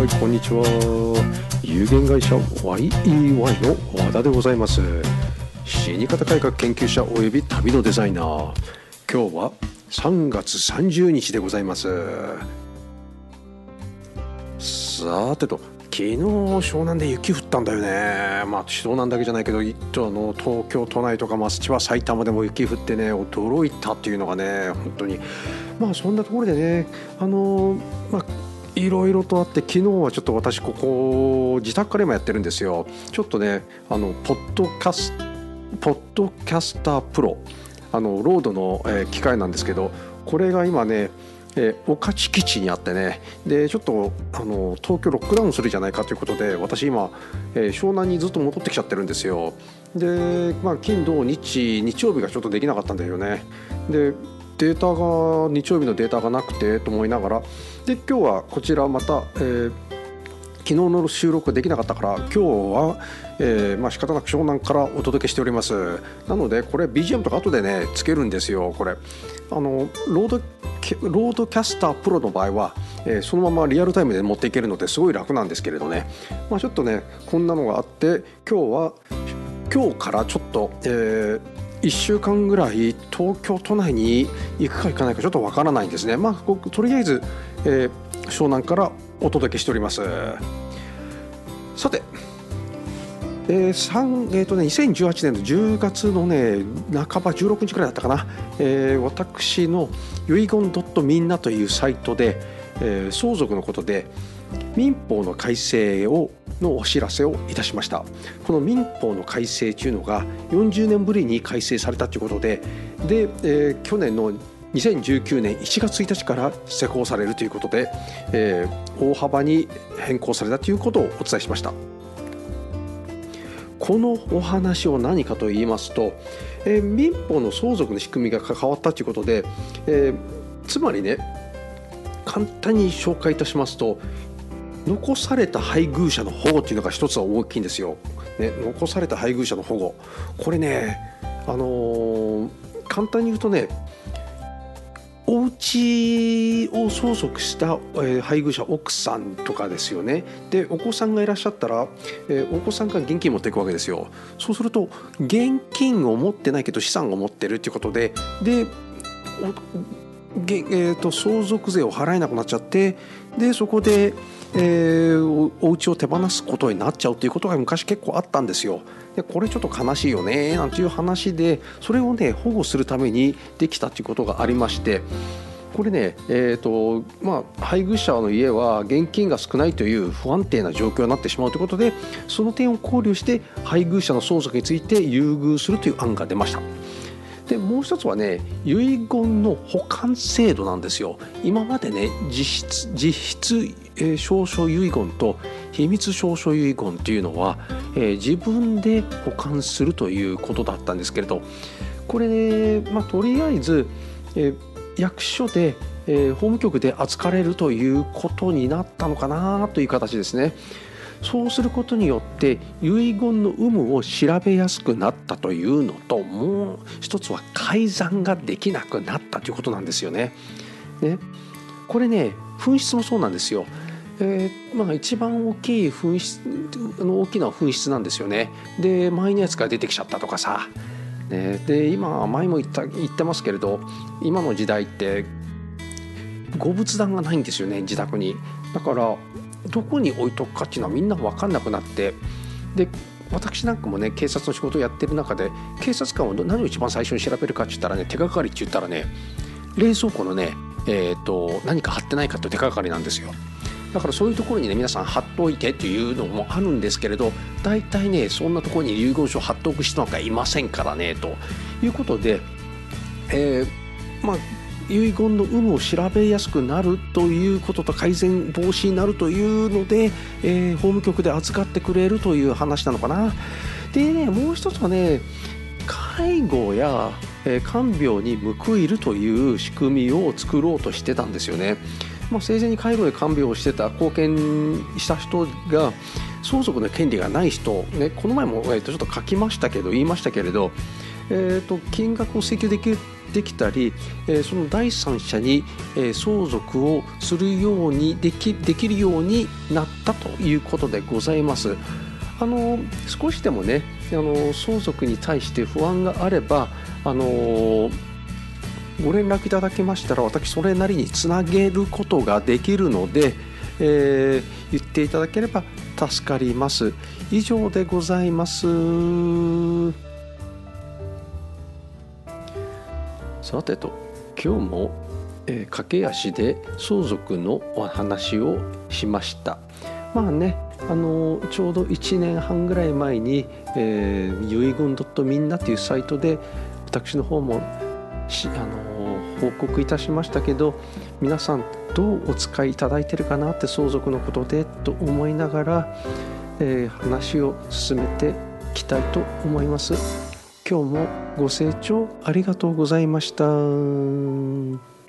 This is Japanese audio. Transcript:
はいこんにちは。有限会社 YEY の和田でございます。死に方改革研究者および旅のデザイナー。今日は3月30日でございます。さてと昨日湘南で雪降ったんだよね。まあ湘南だけじゃないけど一あの東京都内とかまあ千葉埼玉でも雪降ってね驚いたっていうのがね本当に。まあそんなところでねあのまあいろいろとあって昨日はちょっと私ここ自宅から今やってるんですよ。ちょっとねあのポッドキャスポッドキャスタープロあのロードの、え、機械なんですけどこれが今ねえー、御徒基地にあってねでちょっとあの東京ロックダウンするじゃないかということで私今、えー、湘南にずっと戻ってきちゃってるんですよ。で、まあ、金土日日曜日がちょっとできなかったんだよね。でデータが日曜日のデータがなくてと思いながらで今日はこちらまた、えー、昨日の収録できなかったから今日は、えー、まあ仕方なく湘南からお届けしております。なのでこれ BGM とか後でねつけるんですよこれ。あの RODE RODECaster Pro の場合は、えー、そのままリアルタイムで持っていけるのですごい楽なんですけれどね、まあ、ちょっとねこんなのがあって今日は今日からちょっと、えー、1週間ぐらい東京都内に行くか行かないかちょっとわからないんですね。まあとりあえず、えー、湘南からお届けしております。さてえーえーとね、2018年の10月の、ね、半ば16日くらいだったかな、えー、私の遺言みんなというサイトで、えー、相続のことで民法の改正をのお知らせをいたしました。この民法の改正というのが40年ぶりに改正されたということでで、えー、去年の2019年1月1日から施行されるということで、えー、大幅に変更されたということをお伝えしました。このお話を何かと言いますと、えー、民法の相続の仕組みが変わったということで、えー、つまりね簡単に紹介いたしますと残された配偶者の保護っていうのが一つは大きいんですよ。ね、残された配偶者の保護。これね、あのー、簡単に言うとねお家を相続した、え配偶者奥さんとかですよね。でお子さんがいらっしゃったら、えお子さんが現金持っていくわけですよ。そうすると現金を持ってないけど資産を持ってるっていうことででえーと、相続税を払えなくなっちゃってでそこで、えー、おお家を手放すことになっちゃうということが昔結構あったんですよ。でこれちょっと悲しいよねなんていう話でそれをね保護するためにできたということがありましてこれね、えーとまあ、配偶者の家は現金が少ないという不安定な状況になってしまうということでその点を考慮して配偶者の相続について優遇するという案が出ました。でもう一つはね遺言の保管制度なんですよ今までね実質実質、えー、証書遺言と秘密証書遺言っていうのは、えー、自分で保管するということだったんですけれどこれね、まあ、とりあえず、えー、役所で、えー、法務局で扱われるということになったのかなという形ですね。そうすることによって遺言の有無を調べやすくなったというのともう一つは改ざんができなくなったということなんですよね。ねこれね紛失もそうなんですよ。えー、まあ、一番大きい紛失の大きな紛失なんですよね。で前のやつが出てきちゃったとかさ。ね、で今前も言った言ってますけれど今の時代ってご仏壇がないんですよね自宅に。だからどこに置いとくかっていうのはみんな分かんなくなってで私なんかもね警察の仕事をやってる中で警察官は何を一番最初に調べるかって言ったらね手がかりって言ったらね冷蔵庫のね、えーと、何か貼ってないかって手がかりなんですよだからそういうところにね皆さん貼っといてっていうのもあるんですけれど大体ねそんなところに遺言書を貼っておく人なんかいませんからねということで、えー、まあ遺言の有無を調べやすくなるということと改善防止になるというので、えー、法務局で扱ってくれるという話なのかな。でねもう一つはね介護や、えー、看病に報いるという仕組みを作ろうとしてたんですよね。まあ、生前に介護や看病をしてた貢献した人が相続の権利がない人、ね、この前も、えー、とちょっと書きましたけど言いましたけれど、えー、と金額を請求できできたり、え、その第三者に、え、相続をするようにできできるようになったということでございます。あの少しでもねあの相続に対して不安があればあのご連絡いただきましたら私それなりにつなげることができるので、えー、言っていただければ助かります。以上でございます。さてと今日も、えー、駆け足で相続のお話をしました。まあねあのちょうど1年半ぐらい前に、えー、遺言みんなというサイトで私の方もしあの報告いたしましたけど皆さんどうお使いいただいてるかなって相続のことでと思いながら、えー、話を進めていきたいと思います。今日もご清聴ありがとうございました。